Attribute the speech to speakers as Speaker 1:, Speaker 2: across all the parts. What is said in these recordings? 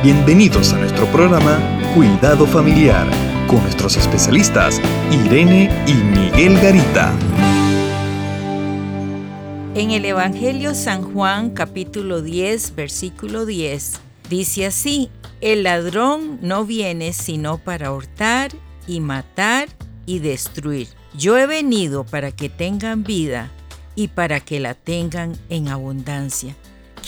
Speaker 1: Bienvenidos a nuestro programa Cuidado Familiar con nuestros especialistas Irene y Miguel Garita.
Speaker 2: En el Evangelio San Juan capítulo 10 versículo 10 dice así, el ladrón no viene sino para hurtar y matar y destruir. Yo he venido para que tengan vida y para que la tengan en abundancia.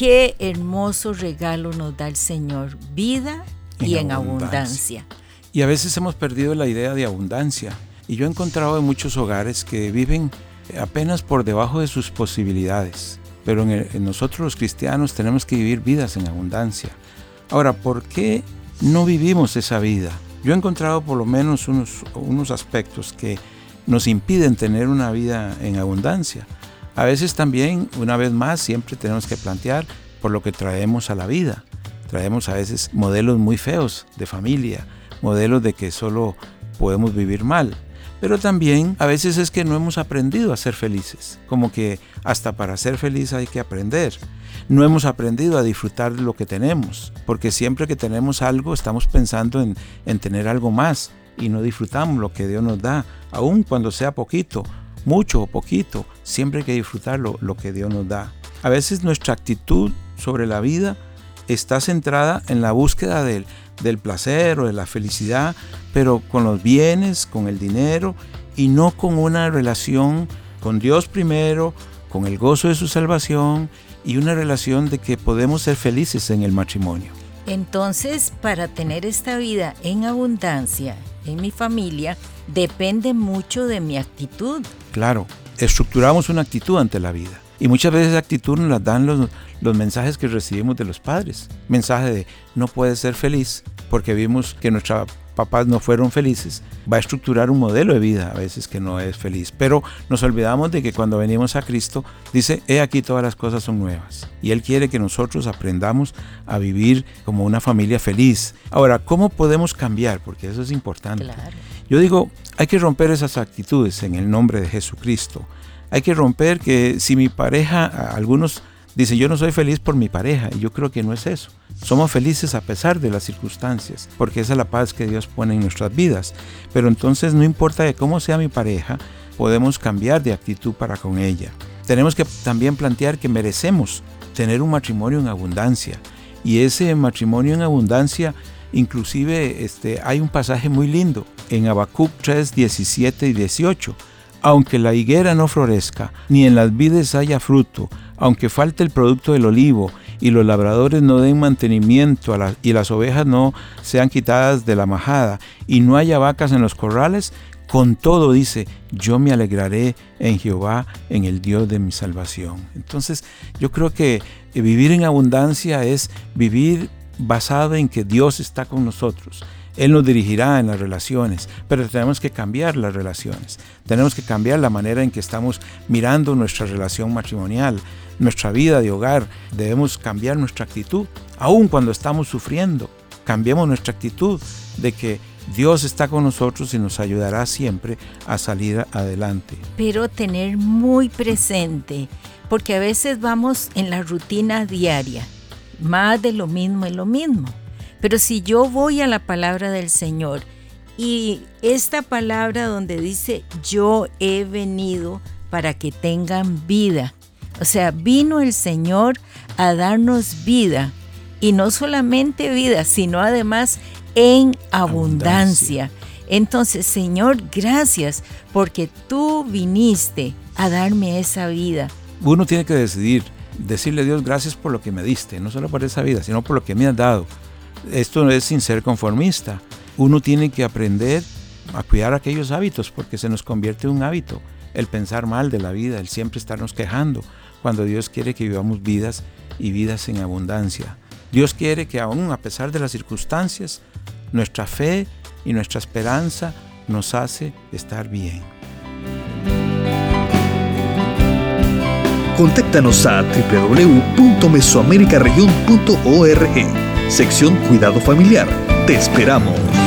Speaker 2: Qué hermoso regalo nos da el Señor, vida y en, abundancia.
Speaker 3: Y a veces hemos perdido la idea de abundancia. Y yo he encontrado en muchos hogares que viven apenas por debajo de sus posibilidades. Pero en, nosotros los cristianos tenemos que vivir vidas en abundancia. Ahora, ¿por qué no vivimos esa vida? Yo he encontrado por lo menos unos, unos aspectos que nos impiden tener una vida en abundancia. A veces también, una vez más, siempre tenemos que plantear por lo que traemos a la vida. Traemos a veces modelos muy feos de familia, modelos de que solo podemos vivir mal. Pero también a veces es que no hemos aprendido a ser felices, como que hasta para ser feliz hay que aprender. No hemos aprendido a disfrutar de lo que tenemos, porque siempre que tenemos algo estamos pensando en, en tener algo más y no disfrutamos lo que Dios nos da, aun cuando sea poquito, mucho o poquito, siempre hay que disfrutar lo, lo que Dios nos da. A veces nuestra actitud sobre la vida está centrada en la búsqueda del, del placer o de la felicidad, pero con los bienes, con el dinero y no con una relación con Dios primero, con el gozo de su salvación y una relación de que podemos ser felices en el matrimonio.
Speaker 2: Entonces, para tener esta vida en abundancia en mi familia, depende mucho de mi actitud.
Speaker 3: Claro, estructuramos una actitud ante la vida. Y muchas veces esa actitud nos la dan los, los mensajes que recibimos de los padres. Mensaje de no puedes ser feliz porque vimos que nuestros papás no fueron felices. Va a estructurar un modelo de vida a veces que no es feliz. Pero nos olvidamos de que cuando venimos a Cristo dice, he aquí todas las cosas son nuevas. Y Él quiere que nosotros aprendamos a vivir como una familia feliz. Ahora, ¿cómo podemos cambiar? Porque eso es importante. Yo digo, hay que romper esas actitudes en el nombre de Jesucristo. Hay que romper que si mi pareja, algunos dicen, yo no soy feliz por mi pareja, y yo creo que no es eso. Somos felices a pesar de las circunstancias, porque esa es la paz que Dios pone en nuestras vidas. Pero entonces no importa de cómo sea mi pareja, podemos cambiar de actitud para con ella. Tenemos que también plantear que merecemos tener un matrimonio en abundancia. Y ese matrimonio en abundancia, inclusive este, hay un pasaje muy lindo en Habacuc 3, 17 y 18 aunque la higuera no florezca, ni en las vides haya fruto, aunque falte el producto del olivo, y los labradores no den mantenimiento a y las ovejas no sean quitadas de la majada, y no haya vacas en los corrales, con todo dice, yo me alegraré en Jehová, en el Dios de mi salvación. Entonces, yo creo que vivir en abundancia es vivir basado en que Dios está con nosotros él nos dirigirá en las relaciones, pero tenemos que cambiar las relaciones. Tenemos que cambiar la manera en que estamos mirando nuestra relación matrimonial, nuestra vida de hogar. Debemos cambiar nuestra actitud, aun cuando estamos sufriendo. Cambiemos nuestra actitud de que Dios está con nosotros y nos ayudará siempre a salir adelante.
Speaker 2: Pero tener muy presente, porque a veces vamos en la rutina diaria, más de lo mismo es lo mismo. Pero si yo voy a la palabra del Señor y esta palabra donde dice yo he venido para que tengan vida, o sea, vino el Señor a darnos vida y no solamente vida, sino además en abundancia. Entonces, Señor, gracias porque tú viniste a darme esa vida.
Speaker 3: Uno tiene que decidir, decirle a Dios gracias por lo que me diste, no solo por esa vida, sino por lo que me has dado. Esto no es sin ser conformista. Uno tiene que aprender a cuidar aquellos hábitos porque se nos convierte en un hábito. El pensar mal de la vida, el siempre estarnos quejando, cuando Dios quiere que vivamos vidas y vidas en abundancia. Dios quiere que aún a pesar de las circunstancias, nuestra fe y nuestra esperanza nos hace estar bien.
Speaker 1: Contáctanos a www.mesoamericaregion.org sección Cuidado Familiar. Te esperamos.